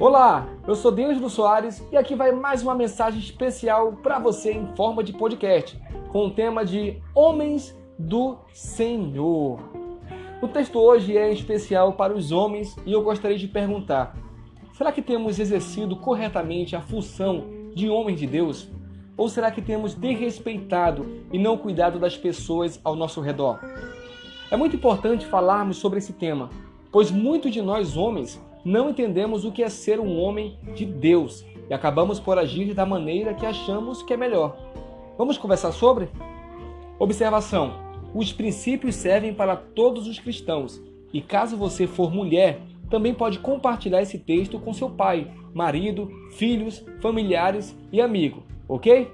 Olá, eu sou Deus Soares e aqui vai mais uma mensagem especial para você em forma de podcast, com o tema de Homens do Senhor. O texto hoje é especial para os homens e eu gostaria de perguntar: será que temos exercido corretamente a função de homens de Deus? Ou será que temos desrespeitado e não cuidado das pessoas ao nosso redor? É muito importante falarmos sobre esse tema, pois muitos de nós homens não entendemos o que é ser um homem de Deus e acabamos por agir da maneira que achamos que é melhor. Vamos conversar sobre? Observação: os princípios servem para todos os cristãos e caso você for mulher, também pode compartilhar esse texto com seu pai, marido, filhos, familiares e amigo, ok?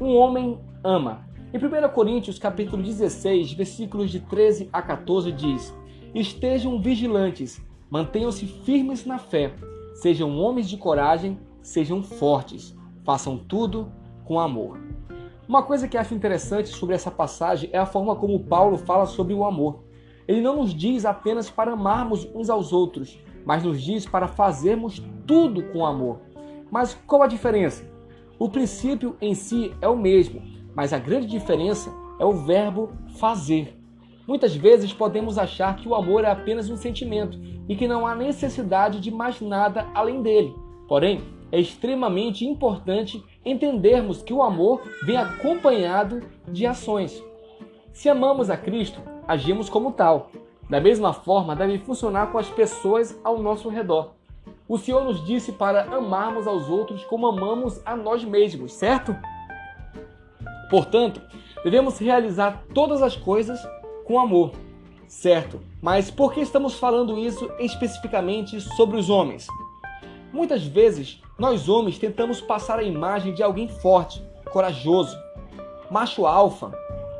Um homem ama. Em 1 Coríntios capítulo 16, versículos de 13 a 14 diz: Estejam vigilantes Mantenham-se firmes na fé, sejam homens de coragem, sejam fortes, façam tudo com amor. Uma coisa que acho interessante sobre essa passagem é a forma como Paulo fala sobre o amor. Ele não nos diz apenas para amarmos uns aos outros, mas nos diz para fazermos tudo com amor. Mas qual a diferença? O princípio em si é o mesmo, mas a grande diferença é o verbo fazer. Muitas vezes podemos achar que o amor é apenas um sentimento e que não há necessidade de mais nada além dele. Porém, é extremamente importante entendermos que o amor vem acompanhado de ações. Se amamos a Cristo, agimos como tal. Da mesma forma, deve funcionar com as pessoas ao nosso redor. O Senhor nos disse para amarmos aos outros como amamos a nós mesmos, certo? Portanto, devemos realizar todas as coisas com amor, certo? Mas por que estamos falando isso especificamente sobre os homens? Muitas vezes, nós homens tentamos passar a imagem de alguém forte, corajoso, macho alfa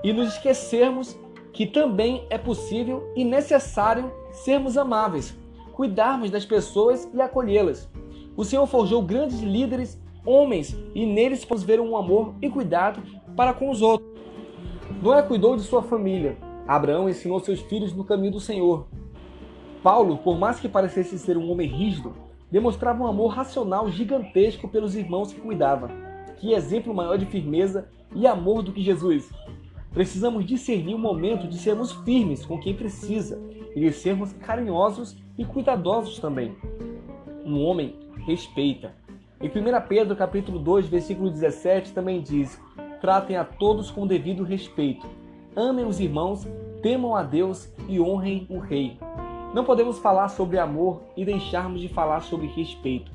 e nos esquecermos que também é possível e necessário sermos amáveis, cuidarmos das pessoas e acolhê-las. O Senhor forjou grandes líderes, homens, e neles podemos ver um amor e cuidado para com os outros. Noé cuidou de sua família, Abraão ensinou seus filhos no caminho do Senhor. Paulo, por mais que parecesse ser um homem rígido, demonstrava um amor racional gigantesco pelos irmãos que cuidava. Que exemplo maior de firmeza e amor do que Jesus! Precisamos discernir o momento de sermos firmes com quem precisa e de sermos carinhosos e cuidadosos também. Um homem respeita. Em 1 Pedro capítulo 2, versículo 17 também diz: Tratem a todos com devido respeito amem os irmãos, temam a Deus e honrem o Rei. Não podemos falar sobre amor e deixarmos de falar sobre respeito.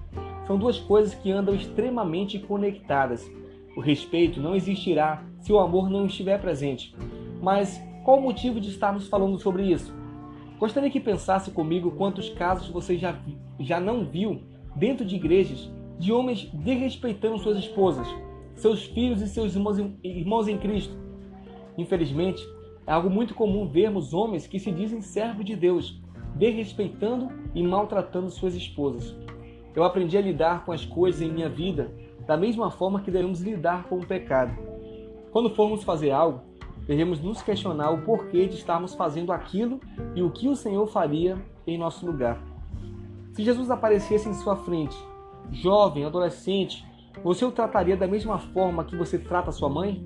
São duas coisas que andam extremamente conectadas. O respeito não existirá se o amor não estiver presente. Mas qual o motivo de estarmos falando sobre isso? Gostaria que pensasse comigo quantos casos você já, já não viu dentro de igrejas de homens desrespeitando suas esposas, seus filhos e seus irmãos em, irmãos em Cristo, Infelizmente, é algo muito comum vermos homens que se dizem servos de Deus, desrespeitando e maltratando suas esposas. Eu aprendi a lidar com as coisas em minha vida da mesma forma que devemos lidar com o pecado. Quando formos fazer algo, devemos nos questionar o porquê de estarmos fazendo aquilo e o que o Senhor faria em nosso lugar. Se Jesus aparecesse em sua frente, jovem, adolescente, você o trataria da mesma forma que você trata sua mãe?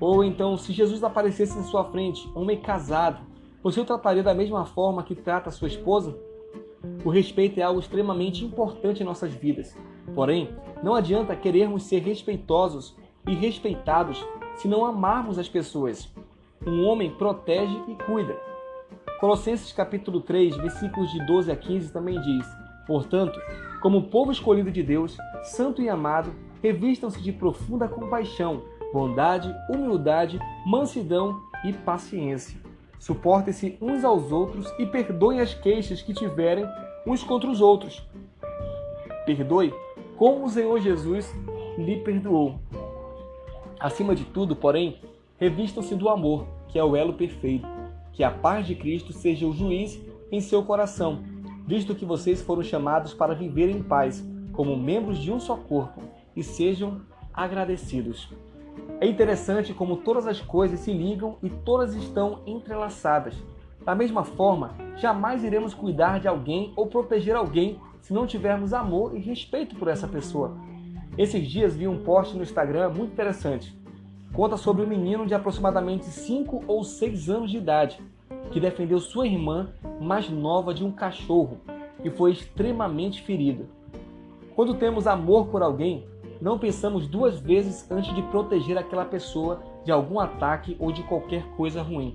Ou então, se Jesus aparecesse em sua frente, homem casado, você o trataria da mesma forma que trata sua esposa? O respeito é algo extremamente importante em nossas vidas. Porém, não adianta querermos ser respeitosos e respeitados se não amarmos as pessoas. Um homem protege e cuida. Colossenses capítulo 3, versículos de 12 a 15 também diz: Portanto, como povo escolhido de Deus, santo e amado, revistam-se de profunda compaixão, bondade, humildade, mansidão e paciência. Suportem-se uns aos outros e perdoem as queixas que tiverem uns contra os outros. Perdoe como o Senhor Jesus lhe perdoou. Acima de tudo, porém, revistam-se do amor, que é o elo perfeito. Que a paz de Cristo seja o juiz em seu coração, visto que vocês foram chamados para viver em paz, como membros de um só corpo, e sejam agradecidos. É interessante como todas as coisas se ligam e todas estão entrelaçadas. Da mesma forma, jamais iremos cuidar de alguém ou proteger alguém se não tivermos amor e respeito por essa pessoa. Esses dias vi um post no Instagram muito interessante. Conta sobre um menino de aproximadamente 5 ou 6 anos de idade que defendeu sua irmã mais nova de um cachorro e foi extremamente ferido. Quando temos amor por alguém, não pensamos duas vezes antes de proteger aquela pessoa de algum ataque ou de qualquer coisa ruim.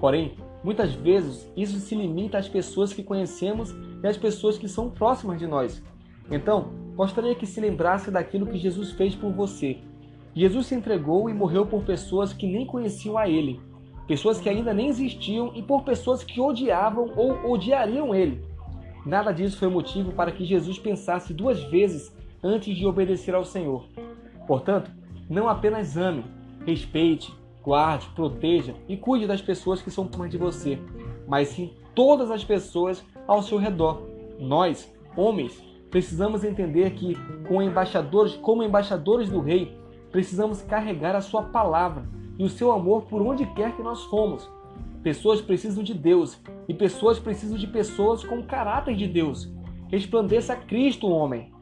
Porém, muitas vezes isso se limita às pessoas que conhecemos e às pessoas que são próximas de nós. Então, gostaria que se lembrasse daquilo que Jesus fez por você. Jesus se entregou e morreu por pessoas que nem conheciam a Ele, pessoas que ainda nem existiam e por pessoas que odiavam ou odiariam Ele. Nada disso foi motivo para que Jesus pensasse duas vezes antes de obedecer ao Senhor. Portanto, não apenas ame, respeite, guarde, proteja e cuide das pessoas que são próximas de você, mas sim todas as pessoas ao seu redor. Nós, homens, precisamos entender que, como embaixadores, como embaixadores do rei, precisamos carregar a sua palavra e o seu amor por onde quer que nós fomos. Pessoas precisam de Deus e pessoas precisam de pessoas com caráter de Deus. Resplandeça Cristo, homem.